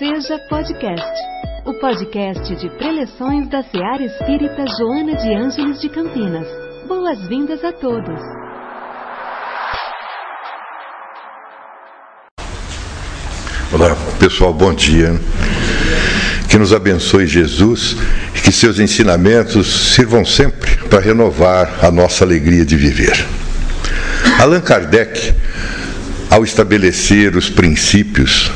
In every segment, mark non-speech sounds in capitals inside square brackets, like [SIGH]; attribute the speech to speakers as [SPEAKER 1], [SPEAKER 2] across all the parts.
[SPEAKER 1] Seja Podcast, o podcast de preleções da Seara Espírita Joana de Ângeles de Campinas. Boas-vindas a todos.
[SPEAKER 2] Olá, pessoal, bom dia. Que nos abençoe Jesus e que seus ensinamentos sirvam sempre para renovar a nossa alegria de viver. Allan Kardec, ao estabelecer os princípios,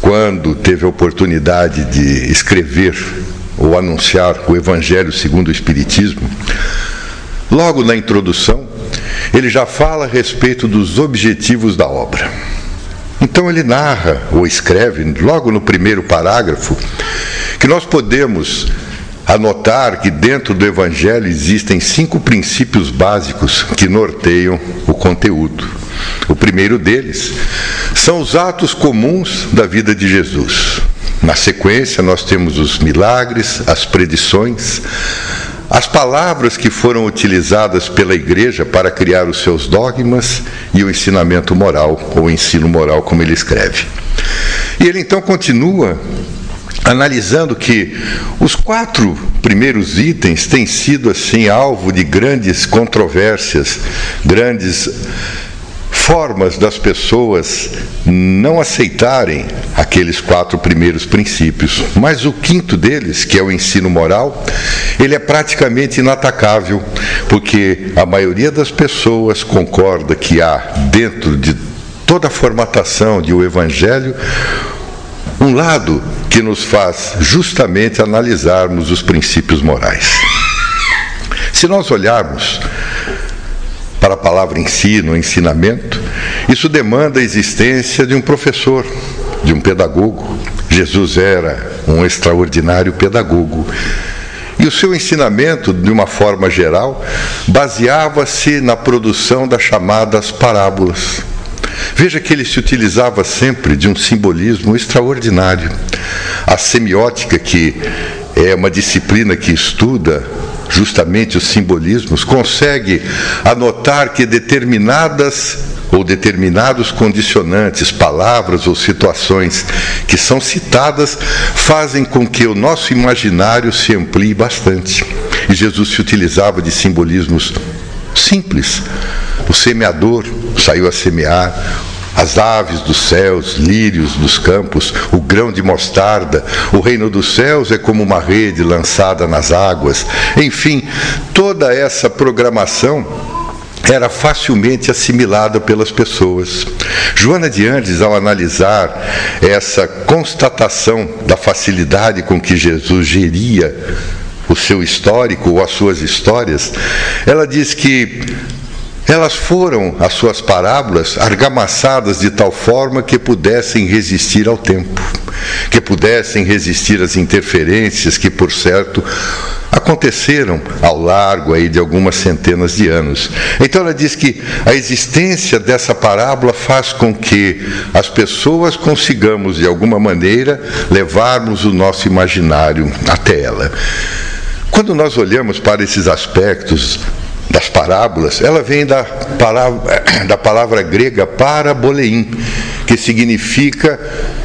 [SPEAKER 2] quando teve a oportunidade de escrever ou anunciar o Evangelho segundo o Espiritismo, logo na introdução, ele já fala a respeito dos objetivos da obra. Então ele narra ou escreve, logo no primeiro parágrafo, que nós podemos anotar que dentro do Evangelho existem cinco princípios básicos que norteiam o conteúdo. O primeiro deles são os atos comuns da vida de Jesus. Na sequência, nós temos os milagres, as predições, as palavras que foram utilizadas pela igreja para criar os seus dogmas e o ensinamento moral, ou ensino moral, como ele escreve. E ele então continua analisando que os quatro primeiros itens têm sido assim alvo de grandes controvérsias, grandes formas das pessoas não aceitarem aqueles quatro primeiros princípios. Mas o quinto deles, que é o ensino moral, ele é praticamente inatacável, porque a maioria das pessoas concorda que há dentro de toda a formatação de o evangelho um lado que nos faz justamente analisarmos os princípios morais. Se nós olharmos para a palavra ensino, ensinamento, isso demanda a existência de um professor, de um pedagogo. Jesus era um extraordinário pedagogo. E o seu ensinamento, de uma forma geral, baseava-se na produção das chamadas parábolas. Veja que ele se utilizava sempre de um simbolismo extraordinário. A semiótica, que é uma disciplina que estuda justamente os simbolismos, consegue anotar que determinadas ou determinados condicionantes, palavras ou situações que são citadas fazem com que o nosso imaginário se amplie bastante. E Jesus se utilizava de simbolismos simples. O semeador saiu a semear, as aves dos céus, lírios dos campos, o grão de mostarda, o reino dos céus é como uma rede lançada nas águas. Enfim, toda essa programação era facilmente assimilada pelas pessoas. Joana de Andes, ao analisar essa constatação da facilidade com que Jesus geria o seu histórico ou as suas histórias, ela diz que elas foram, as suas parábolas, argamassadas de tal forma que pudessem resistir ao tempo, que pudessem resistir às interferências que, por certo, aconteceram ao largo aí de algumas centenas de anos. Então ela diz que a existência dessa parábola faz com que as pessoas consigamos de alguma maneira levarmos o nosso imaginário até ela. Quando nós olhamos para esses aspectos das parábolas, ela vem da palavra, [CLEARS THROAT] da palavra grega paraboleim, que significa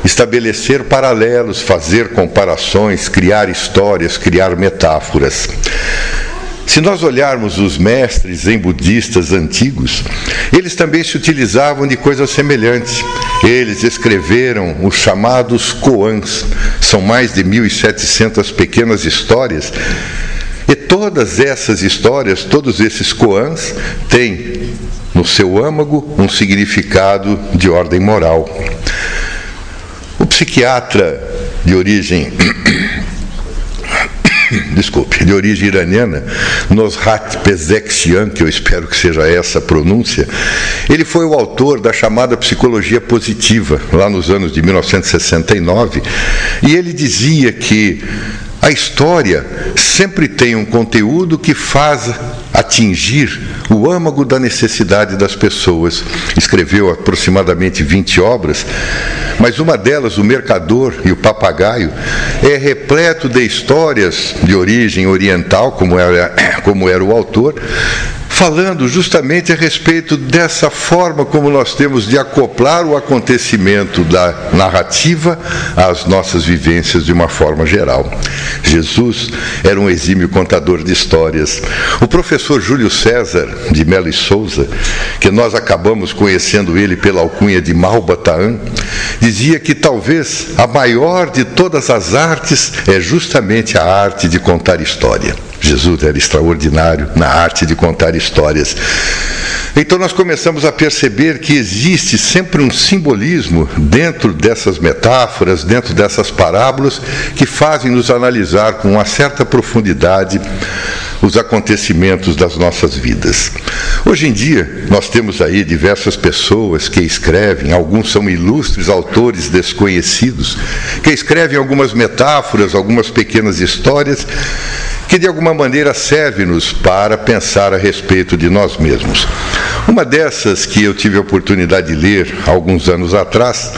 [SPEAKER 2] estabelecer paralelos, fazer comparações, criar histórias, criar metáforas. Se nós olharmos os mestres zen budistas antigos, eles também se utilizavam de coisas semelhantes. Eles escreveram os chamados koans, são mais de 1.700 pequenas histórias e todas essas histórias, todos esses koans, têm no seu âmago um significado de ordem moral. O psiquiatra de origem [COUGHS] desculpe, de origem iraniana, Nosrat Pezekshian, que eu espero que seja essa a pronúncia, ele foi o autor da chamada psicologia positiva, lá nos anos de 1969, e ele dizia que a história sempre tem um conteúdo que faz atingir o âmago da necessidade das pessoas. Escreveu aproximadamente 20 obras, mas uma delas, O Mercador e o Papagaio, é repleto de histórias de origem oriental, como era, [COUGHS] como era o autor, falando justamente a respeito dessa forma como nós temos de acoplar o acontecimento da narrativa às nossas vivências de uma forma geral. Jesus era um exímio contador de histórias. O professor Júlio César de Melo e Souza, que nós acabamos conhecendo ele pela alcunha de Malbataan, dizia que talvez a maior de todas as artes é justamente a arte de contar história. Jesus era extraordinário na arte de contar histórias. Então nós começamos a perceber que existe sempre um simbolismo dentro dessas metáforas, dentro dessas parábolas, que fazem nos analisar com uma certa profundidade os acontecimentos das nossas vidas. Hoje em dia, nós temos aí diversas pessoas que escrevem, alguns são ilustres autores desconhecidos, que escrevem algumas metáforas, algumas pequenas histórias que de alguma maneira serve-nos para pensar a respeito de nós mesmos. Uma dessas que eu tive a oportunidade de ler alguns anos atrás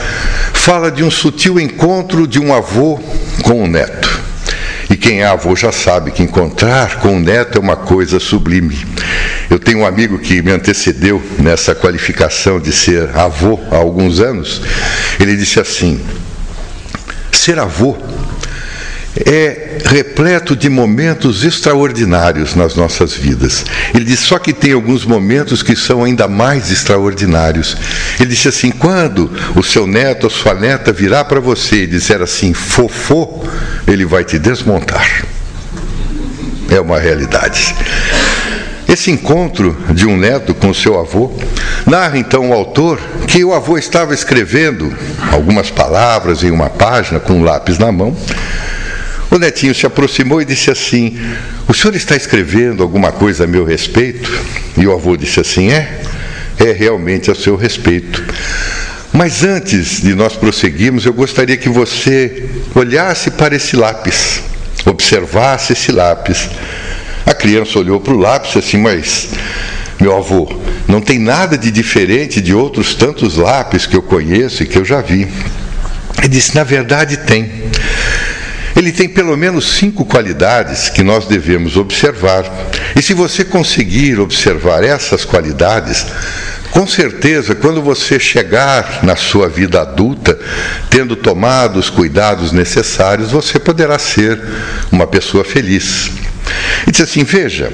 [SPEAKER 2] fala de um sutil encontro de um avô com um neto. Quem é avô já sabe que encontrar com um neto é uma coisa sublime. Eu tenho um amigo que me antecedeu nessa qualificação de ser avô há alguns anos. Ele disse assim: ser avô é repleto de momentos extraordinários nas nossas vidas. Ele diz só que tem alguns momentos que são ainda mais extraordinários. Ele disse assim: quando o seu neto ou sua neta virar para você e dizer assim, fofô, ele vai te desmontar. É uma realidade. Esse encontro de um neto com seu avô narra então o autor que o avô estava escrevendo algumas palavras em uma página com um lápis na mão o netinho se aproximou e disse assim: O senhor está escrevendo alguma coisa a meu respeito? E o avô disse assim: É, é realmente a seu respeito. Mas antes de nós prosseguirmos, eu gostaria que você olhasse para esse lápis, observasse esse lápis. A criança olhou para o lápis assim, mas meu avô, não tem nada de diferente de outros tantos lápis que eu conheço e que eu já vi. Ele disse: Na verdade, tem. Ele tem pelo menos cinco qualidades que nós devemos observar. E se você conseguir observar essas qualidades, com certeza, quando você chegar na sua vida adulta, tendo tomado os cuidados necessários, você poderá ser uma pessoa feliz. E diz assim: veja,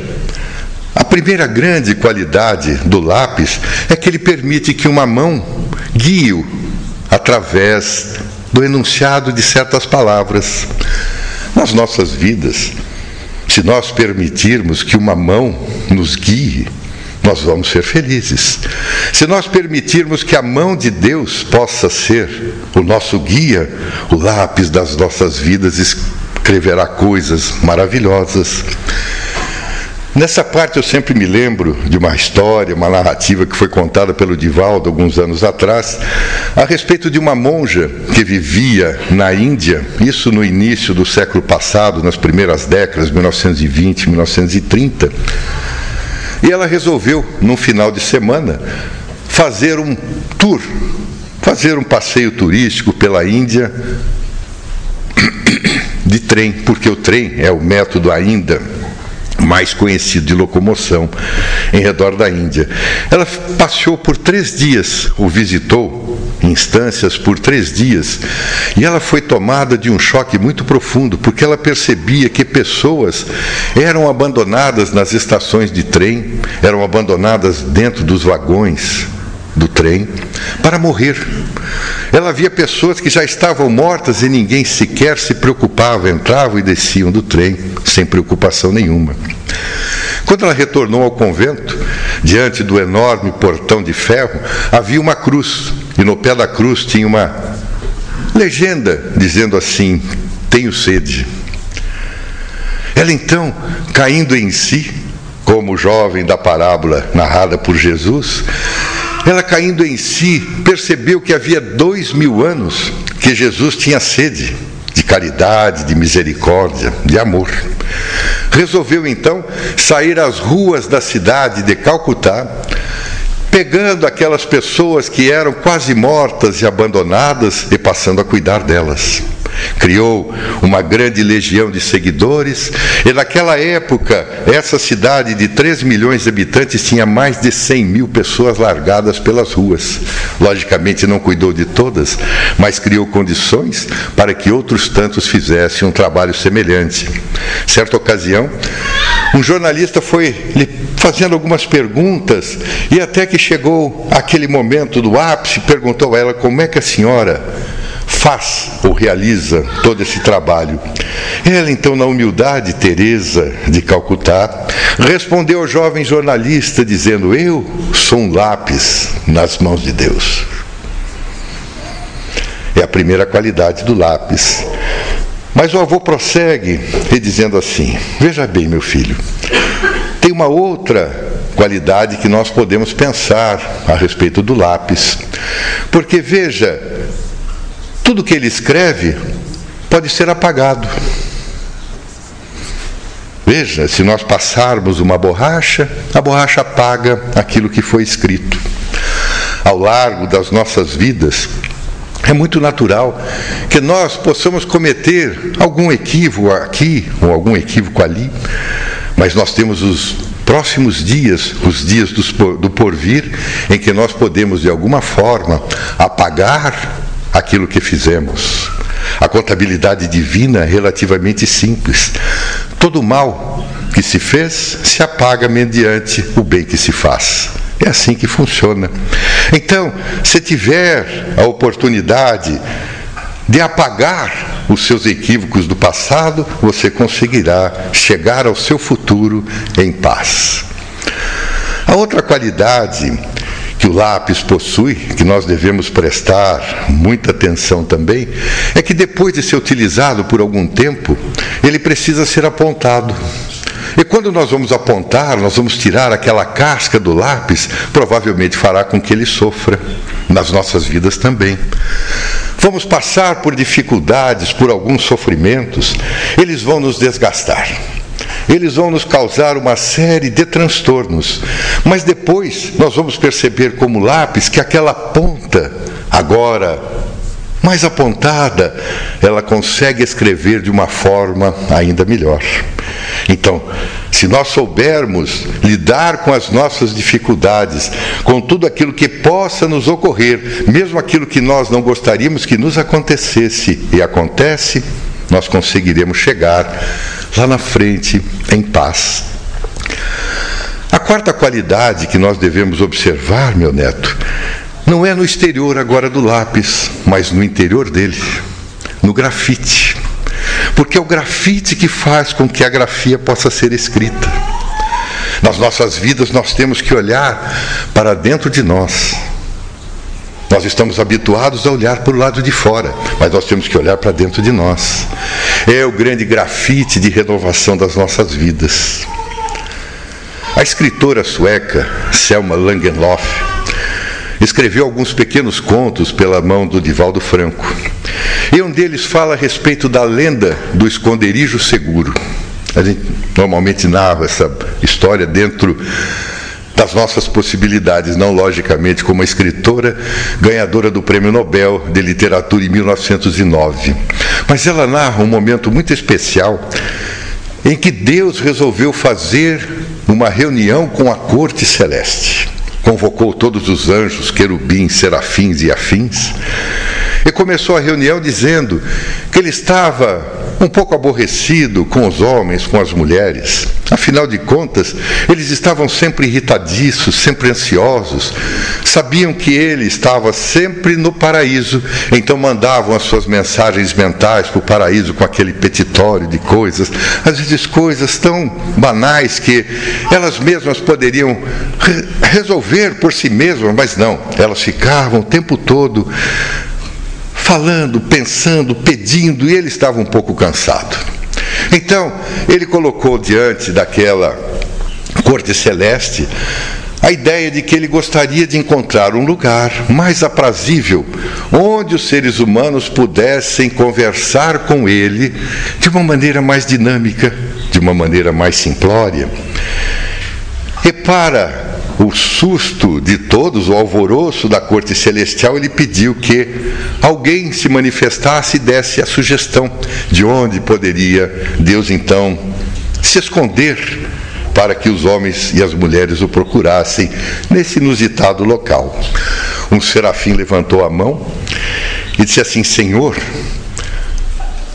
[SPEAKER 2] a primeira grande qualidade do lápis é que ele permite que uma mão guie-o através do enunciado de certas palavras. Nas nossas vidas, se nós permitirmos que uma mão nos guie, nós vamos ser felizes. Se nós permitirmos que a mão de Deus possa ser o nosso guia, o lápis das nossas vidas escreverá coisas maravilhosas. Nessa parte eu sempre me lembro de uma história, uma narrativa que foi contada pelo Divaldo alguns anos atrás, a respeito de uma monja que vivia na Índia, isso no início do século passado, nas primeiras décadas, 1920, 1930. E ela resolveu, num final de semana, fazer um tour, fazer um passeio turístico pela Índia [COUGHS] de trem, porque o trem é o método ainda mais conhecido de locomoção em redor da Índia. Ela passeou por três dias, o visitou instâncias por três dias, e ela foi tomada de um choque muito profundo, porque ela percebia que pessoas eram abandonadas nas estações de trem, eram abandonadas dentro dos vagões do trem para morrer. Ela via pessoas que já estavam mortas e ninguém sequer se preocupava, entravam e desciam do trem sem preocupação nenhuma. Quando ela retornou ao convento, diante do enorme portão de ferro, havia uma cruz, e no pé da cruz tinha uma legenda dizendo assim: Tenho sede. Ela então, caindo em si, como jovem da parábola narrada por Jesus, ela caindo em si, percebeu que havia dois mil anos que Jesus tinha sede de caridade, de misericórdia, de amor. Resolveu então sair às ruas da cidade de Calcutá, pegando aquelas pessoas que eram quase mortas e abandonadas e passando a cuidar delas. Criou uma grande legião de seguidores, e naquela época, essa cidade de 3 milhões de habitantes tinha mais de 100 mil pessoas largadas pelas ruas. Logicamente, não cuidou de todas, mas criou condições para que outros tantos fizessem um trabalho semelhante. Certa ocasião, um jornalista foi lhe fazendo algumas perguntas e até que chegou aquele momento do ápice, perguntou a ela como é que a senhora faz ou realiza todo esse trabalho. Ela, então, na humildade, Teresa de Calcutá, respondeu ao jovem jornalista dizendo: Eu sou um lápis nas mãos de Deus. É a primeira qualidade do lápis. Mas o avô prossegue e dizendo assim: Veja bem, meu filho, tem uma outra qualidade que nós podemos pensar a respeito do lápis. Porque veja, tudo que ele escreve pode ser apagado. Veja, se nós passarmos uma borracha, a borracha apaga aquilo que foi escrito. Ao largo das nossas vidas, é muito natural que nós possamos cometer algum equívoco aqui ou algum equívoco ali, mas nós temos os próximos dias, os dias do porvir, em que nós podemos de alguma forma apagar aquilo que fizemos. A contabilidade divina é relativamente simples. Todo mal que se fez se apaga mediante o bem que se faz. É assim que funciona. Então, se tiver a oportunidade de apagar os seus equívocos do passado, você conseguirá chegar ao seu futuro em paz. A outra qualidade que o lápis possui, que nós devemos prestar muita atenção também, é que depois de ser utilizado por algum tempo, ele precisa ser apontado. E quando nós vamos apontar, nós vamos tirar aquela casca do lápis, provavelmente fará com que ele sofra nas nossas vidas também. Vamos passar por dificuldades, por alguns sofrimentos, eles vão nos desgastar eles vão nos causar uma série de transtornos. Mas depois nós vamos perceber como lápis que aquela ponta, agora mais apontada, ela consegue escrever de uma forma ainda melhor. Então, se nós soubermos lidar com as nossas dificuldades, com tudo aquilo que possa nos ocorrer, mesmo aquilo que nós não gostaríamos que nos acontecesse e acontece, nós conseguiremos chegar lá na frente em paz. A quarta qualidade que nós devemos observar, meu neto, não é no exterior agora do lápis, mas no interior dele, no grafite. Porque é o grafite que faz com que a grafia possa ser escrita. Nas nossas vidas nós temos que olhar para dentro de nós nós estamos habituados a olhar para o lado de fora, mas nós temos que olhar para dentro de nós. É o grande grafite de renovação das nossas vidas. A escritora sueca Selma Langenlof escreveu alguns pequenos contos pela mão do Divaldo Franco. E um deles fala a respeito da lenda do esconderijo seguro. A gente normalmente narra essa história dentro das nossas possibilidades, não logicamente como escritora, ganhadora do Prêmio Nobel de Literatura em 1909. Mas ela narra um momento muito especial em que Deus resolveu fazer uma reunião com a corte celeste. Convocou todos os anjos, querubins, serafins e afins, e começou a reunião dizendo que ele estava um pouco aborrecido com os homens, com as mulheres. Afinal de contas, eles estavam sempre irritadiços, sempre ansiosos. Sabiam que ele estava sempre no paraíso, então mandavam as suas mensagens mentais para o paraíso com aquele petitório de coisas, às vezes coisas tão banais que elas mesmas poderiam re resolver por si mesmas, mas não, elas ficavam o tempo todo falando, pensando, pedindo, e ele estava um pouco cansado. Então, ele colocou diante daquela corte celeste a ideia de que ele gostaria de encontrar um lugar mais aprazível, onde os seres humanos pudessem conversar com ele de uma maneira mais dinâmica, de uma maneira mais simplória. E para o susto de todos, o alvoroço da corte celestial, ele pediu que alguém se manifestasse e desse a sugestão de onde poderia Deus então se esconder para que os homens e as mulheres o procurassem nesse inusitado local. Um serafim levantou a mão e disse assim: Senhor,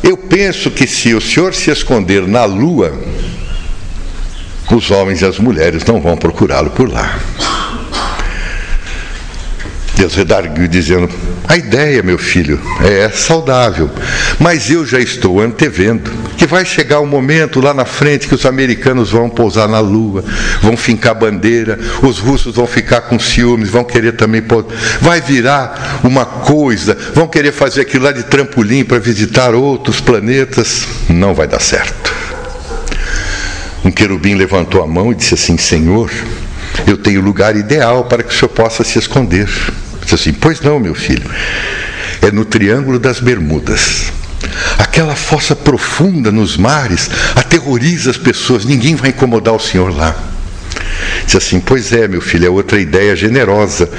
[SPEAKER 2] eu penso que se o Senhor se esconder na lua, os homens e as mulheres não vão procurá-lo por lá. Deus redarguiu dizendo: A ideia, meu filho, é saudável, mas eu já estou antevendo que vai chegar um momento lá na frente que os americanos vão pousar na lua, vão fincar bandeira, os russos vão ficar com ciúmes, vão querer também pousar. Vai virar uma coisa, vão querer fazer aquilo lá de trampolim para visitar outros planetas. Não vai dar certo. Um querubim levantou a mão e disse assim: Senhor, eu tenho lugar ideal para que o senhor possa se esconder. Disse assim: Pois não, meu filho. É no Triângulo das Bermudas. Aquela fossa profunda nos mares aterroriza as pessoas, ninguém vai incomodar o senhor lá. Disse assim: Pois é, meu filho, é outra ideia generosa.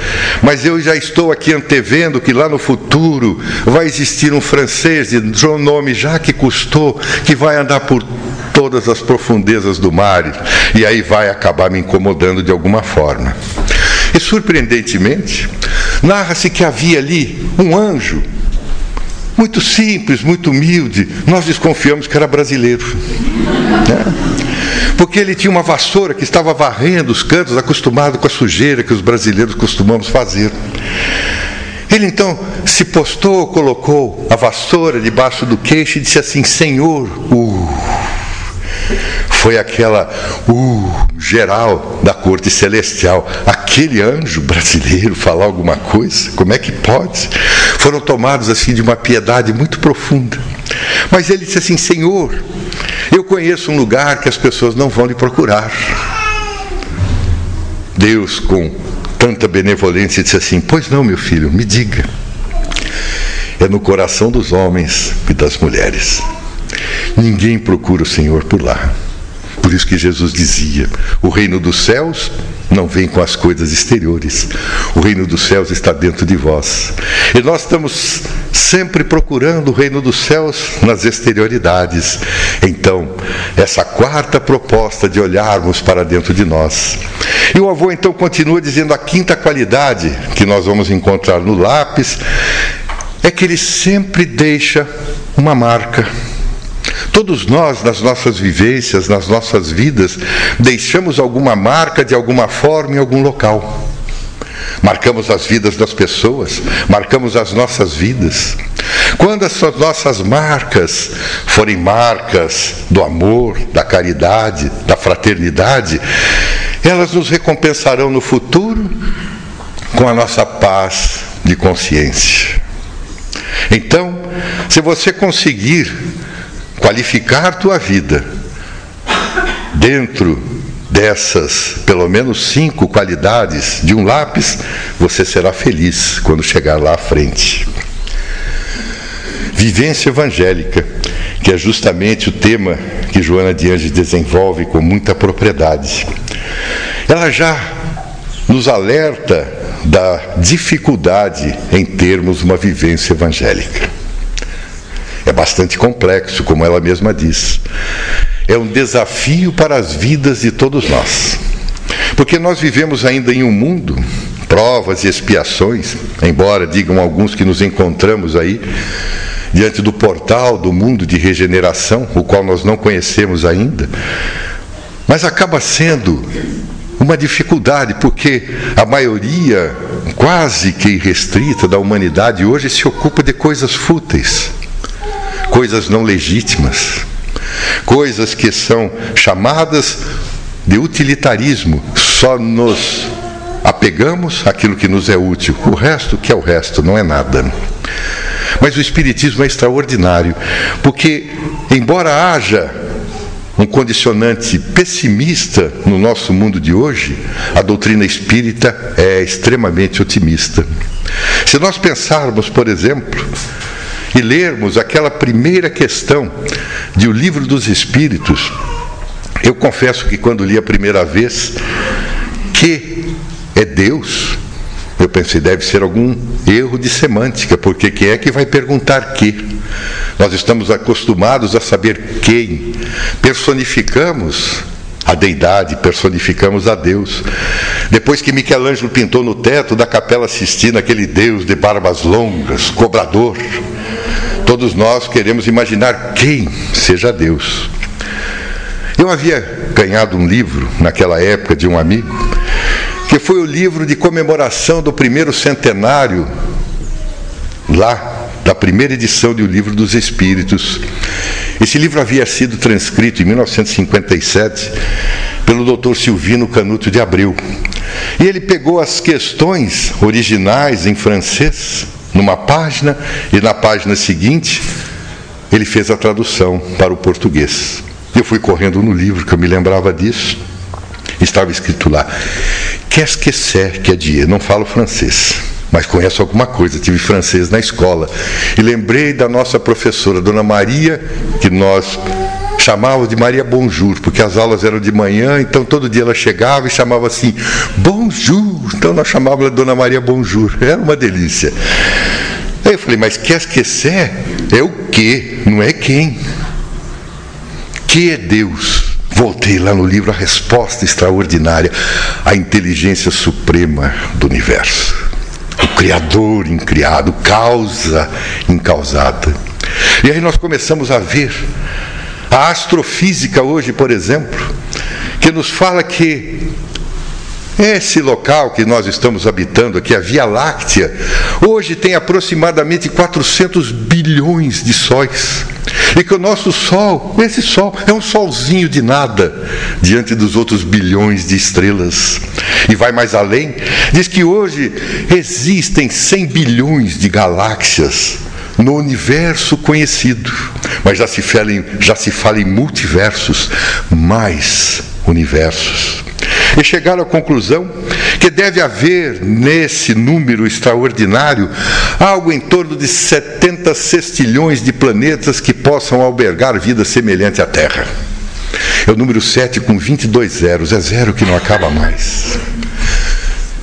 [SPEAKER 2] Mas eu já estou aqui antevendo que lá no futuro vai existir um francês de nome Jacques Cousteau que vai andar por todas as profundezas do mar e aí vai acabar me incomodando de alguma forma. E surpreendentemente, narra-se que havia ali um anjo, muito simples, muito humilde. Nós desconfiamos que era brasileiro. Né? Porque ele tinha uma vassoura que estava varrendo os cantos, acostumado com a sujeira que os brasileiros costumamos fazer. Ele então se postou, colocou a vassoura debaixo do queixo e disse assim: Senhor, uh, foi aquela uh, geral da corte celestial. Aquele anjo brasileiro falar alguma coisa? Como é que pode? Foram tomados assim de uma piedade muito profunda. Mas ele disse assim: Senhor, eu conheço um lugar que as pessoas não vão lhe procurar. Deus, com tanta benevolência, disse assim: Pois não, meu filho, me diga. É no coração dos homens e das mulheres. Ninguém procura o Senhor por lá. Por isso que Jesus dizia: o reino dos céus não vem com as coisas exteriores. O reino dos céus está dentro de vós. E nós estamos sempre procurando o reino dos céus nas exterioridades. Então, essa quarta proposta de olharmos para dentro de nós. E o avô então continua dizendo a quinta qualidade que nós vamos encontrar no lápis é que ele sempre deixa uma marca Todos nós, nas nossas vivências, nas nossas vidas, deixamos alguma marca de alguma forma em algum local. Marcamos as vidas das pessoas, marcamos as nossas vidas. Quando essas nossas marcas forem marcas do amor, da caridade, da fraternidade, elas nos recompensarão no futuro com a nossa paz de consciência. Então, se você conseguir qualificar tua vida dentro dessas, pelo menos cinco qualidades de um lápis, você será feliz quando chegar lá à frente. Vivência evangélica, que é justamente o tema que Joana de Anjos desenvolve com muita propriedade. Ela já nos alerta da dificuldade em termos uma vivência evangélica. É bastante complexo, como ela mesma diz. É um desafio para as vidas de todos nós. Porque nós vivemos ainda em um mundo, provas e expiações, embora digam alguns que nos encontramos aí diante do portal do mundo de regeneração, o qual nós não conhecemos ainda, mas acaba sendo uma dificuldade, porque a maioria, quase que irrestrita, da humanidade hoje se ocupa de coisas fúteis coisas não legítimas, coisas que são chamadas de utilitarismo, só nos apegamos àquilo que nos é útil, o resto, que é o resto, não é nada. Mas o Espiritismo é extraordinário, porque, embora haja um condicionante pessimista no nosso mundo de hoje, a doutrina espírita é extremamente otimista. Se nós pensarmos, por exemplo, e lermos aquela primeira questão de O Livro dos Espíritos, eu confesso que quando li a primeira vez, que é Deus. Eu pensei, deve ser algum erro de semântica, porque quem é que vai perguntar que? Nós estamos acostumados a saber quem. Personificamos a deidade, personificamos a Deus. Depois que Michelangelo pintou no teto da Capela Sistina aquele Deus de barbas longas, cobrador, todos nós queremos imaginar quem seja Deus. Eu havia ganhado um livro naquela época de um amigo, que foi o livro de comemoração do primeiro centenário, lá, da primeira edição do Livro dos Espíritos. Esse livro havia sido transcrito em 1957 pelo Dr. Silvino Canuto de Abreu. E ele pegou as questões originais em francês, numa página, e na página seguinte, ele fez a tradução para o português. Eu fui correndo no livro, que eu me lembrava disso. Estava escrito lá: Qu'est-ce que c'est que é dia? Não falo francês, mas conheço alguma coisa. Tive francês na escola. E lembrei da nossa professora, Dona Maria, que nós chamávamos de Maria Bonjour, porque as aulas eram de manhã, então todo dia ela chegava e chamava assim, Bonjour. Então nós chamávamos ela Dona Maria Bonjour. Era uma delícia. Aí eu falei, mas quer esquecer? É o que, não é quem que é Deus? Voltei lá no livro a resposta extraordinária, a inteligência suprema do universo. Criador incriado, causa incausada. E aí nós começamos a ver a astrofísica hoje, por exemplo, que nos fala que esse local que nós estamos habitando aqui, a Via Láctea, hoje tem aproximadamente 400 bilhões de sóis. E que o nosso Sol, esse Sol, é um solzinho de nada diante dos outros bilhões de estrelas. E vai mais além, diz que hoje existem 100 bilhões de galáxias no universo conhecido, mas já se fala em, já se fala em multiversos, mais universos e chegaram à conclusão que deve haver nesse número extraordinário algo em torno de 70 sextilhões de planetas que possam albergar vida semelhante à Terra. É o número 7 com 22 zeros, é zero que não acaba mais.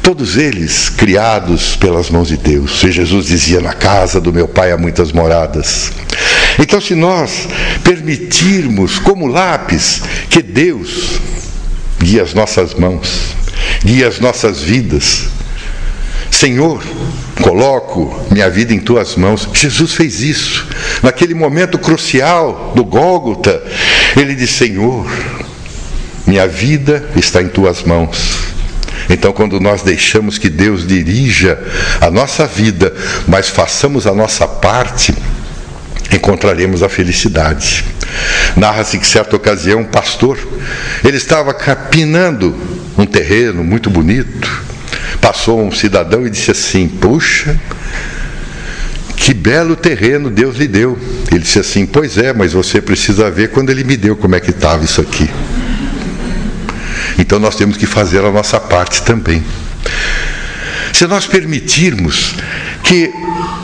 [SPEAKER 2] Todos eles criados pelas mãos de Deus. E Jesus dizia: Na casa do meu Pai há muitas moradas. Então, se nós permitirmos, como lápis, que Deus guia as nossas mãos, guia as nossas vidas. Senhor, coloco minha vida em tuas mãos. Jesus fez isso. Naquele momento crucial do Gólgota, ele disse: Senhor, minha vida está em tuas mãos. Então, quando nós deixamos que Deus dirija a nossa vida, mas façamos a nossa parte, encontraremos a felicidade. Narra-se que certa ocasião um pastor, ele estava capinando um terreno muito bonito. Passou um cidadão e disse assim: "Puxa, que belo terreno Deus lhe deu". Ele disse assim: "Pois é, mas você precisa ver quando ele me deu como é que estava isso aqui". Então nós temos que fazer a nossa parte também. Se nós permitirmos que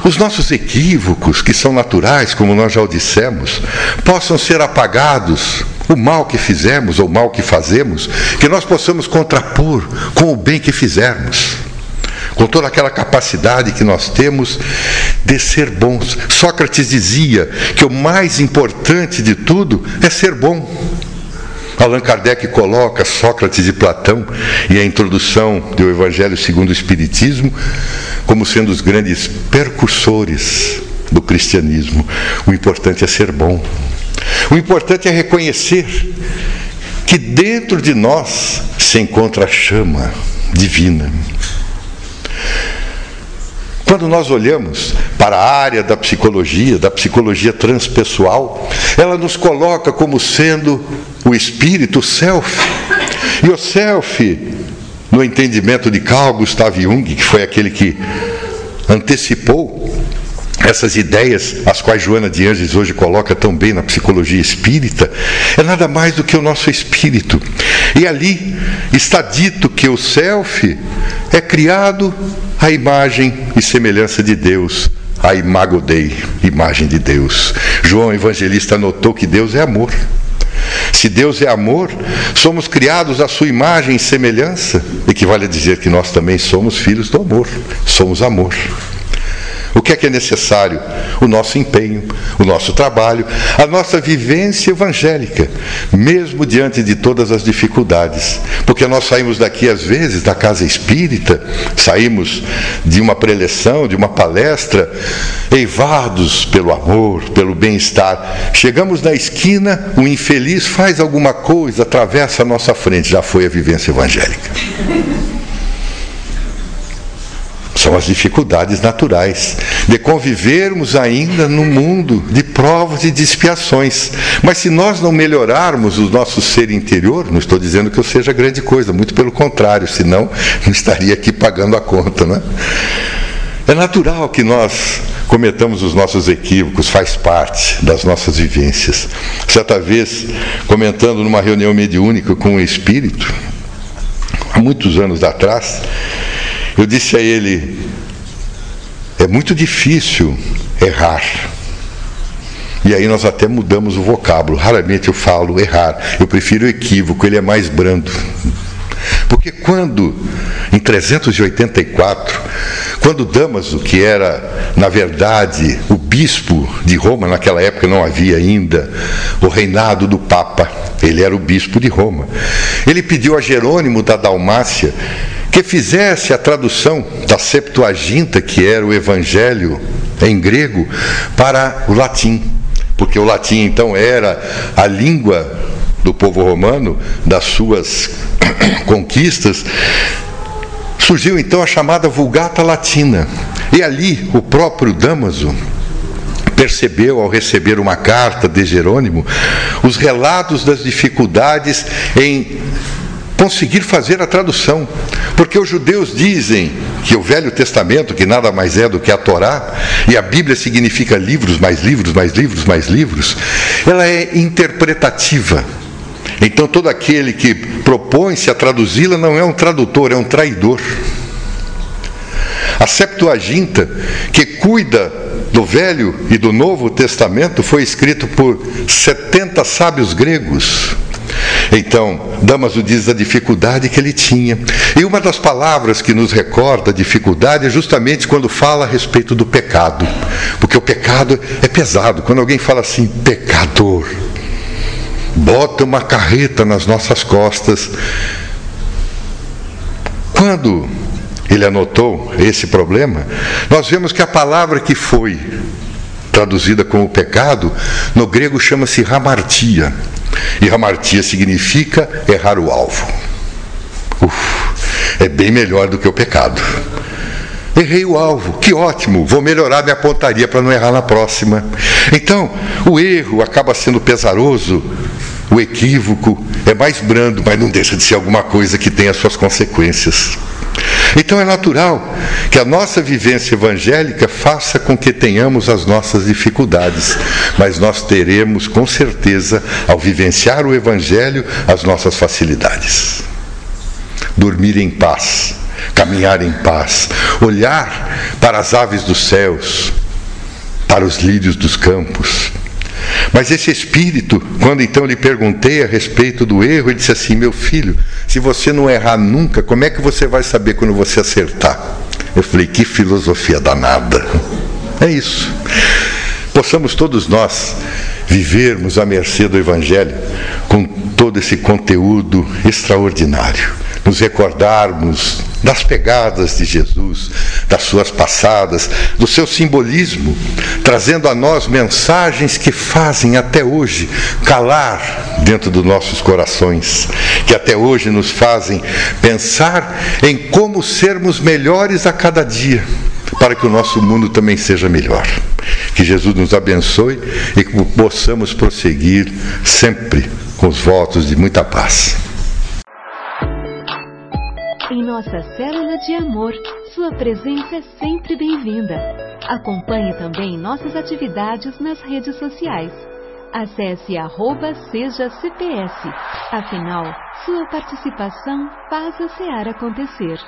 [SPEAKER 2] os nossos equívocos, que são naturais, como nós já o dissemos, possam ser apagados, o mal que fizemos ou o mal que fazemos, que nós possamos contrapor com o bem que fizermos. Com toda aquela capacidade que nós temos de ser bons. Sócrates dizia que o mais importante de tudo é ser bom. Allan Kardec coloca Sócrates e Platão e a introdução do Evangelho segundo o Espiritismo como sendo os grandes percursores do cristianismo. O importante é ser bom. O importante é reconhecer que dentro de nós se encontra a chama divina. Quando nós olhamos para a área da psicologia, da psicologia transpessoal, ela nos coloca como sendo o espírito, o self. E o self, no entendimento de Carl Gustav Jung, que foi aquele que antecipou essas ideias, as quais Joana de Anjos hoje coloca tão bem na psicologia espírita, é nada mais do que o nosso espírito. E ali está dito que o self é criado à imagem e semelhança de Deus, a imago Dei, imagem de Deus. João Evangelista notou que Deus é amor. Se Deus é amor, somos criados à sua imagem e semelhança, equivale a dizer que nós também somos filhos do amor, somos amor. O que é que é necessário? O nosso empenho, o nosso trabalho, a nossa vivência evangélica, mesmo diante de todas as dificuldades. Porque nós saímos daqui, às vezes, da casa espírita, saímos de uma preleção, de uma palestra, eivados pelo amor, pelo bem-estar. Chegamos na esquina, o infeliz faz alguma coisa, atravessa a nossa frente, já foi a vivência evangélica. São as dificuldades naturais de convivermos ainda no mundo de provas e de expiações. Mas se nós não melhorarmos o nosso ser interior, não estou dizendo que eu seja grande coisa, muito pelo contrário, senão não estaria aqui pagando a conta, né? É natural que nós cometamos os nossos equívocos, faz parte das nossas vivências. Certa vez, comentando numa reunião mediúnica com um espírito, há muitos anos atrás, eu disse a ele: é muito difícil errar. E aí nós até mudamos o vocábulo. Raramente eu falo errar, eu prefiro equívoco, ele é mais brando. Porque quando, em 384, quando Damaso, que era, na verdade, o bispo de Roma, naquela época não havia ainda o reinado do Papa, ele era o bispo de Roma, ele pediu a Jerônimo da Dalmácia que fizesse a tradução da Septuaginta, que era o Evangelho em grego, para o latim, porque o latim então era a língua do povo romano, das suas [COUGHS] conquistas. Surgiu então a chamada Vulgata Latina, e ali o próprio Damaso percebeu ao receber uma carta de Jerônimo os relatos das dificuldades em conseguir fazer a tradução. Porque os judeus dizem que o Velho Testamento, que nada mais é do que a Torá, e a Bíblia significa livros, mais livros, mais livros, mais livros, ela é interpretativa. Então todo aquele que propõe-se a traduzi-la não é um tradutor, é um traidor. A Septuaginta, que cuida do Velho e do Novo Testamento, foi escrito por 70 sábios gregos. Então, Damaso diz da dificuldade que ele tinha. E uma das palavras que nos recorda a dificuldade é justamente quando fala a respeito do pecado. Porque o pecado é pesado. Quando alguém fala assim, pecador, bota uma carreta nas nossas costas. Quando ele anotou esse problema, nós vemos que a palavra que foi traduzida como pecado, no grego chama-se ramartia. E hamartia significa errar o alvo. Uf, é bem melhor do que o pecado. Errei o alvo, que ótimo, vou melhorar minha pontaria para não errar na próxima. Então, o erro acaba sendo pesaroso, o equívoco é mais brando, mas não deixa de ser alguma coisa que tem as suas consequências. Então é natural que a nossa vivência evangélica faça com que tenhamos as nossas dificuldades, mas nós teremos com certeza, ao vivenciar o Evangelho, as nossas facilidades. Dormir em paz, caminhar em paz, olhar para as aves dos céus, para os lírios dos campos, mas esse espírito, quando então lhe perguntei a respeito do erro, ele disse assim: Meu filho, se você não errar nunca, como é que você vai saber quando você acertar? Eu falei: Que filosofia danada. É isso. Possamos todos nós vivermos à mercê do Evangelho com todo esse conteúdo extraordinário, nos recordarmos das pegadas de Jesus, das suas passadas, do seu simbolismo, trazendo a nós mensagens que fazem até hoje calar dentro dos nossos corações, que até hoje nos fazem pensar em como sermos melhores a cada dia, para que o nosso mundo também seja melhor. Que Jesus nos abençoe e que possamos prosseguir sempre com os votos de muita paz.
[SPEAKER 1] Em nossa célula de amor, sua presença é sempre bem-vinda. Acompanhe também nossas atividades nas redes sociais. Acesse arroba seja CPS. Afinal, sua participação faz a SEAR acontecer.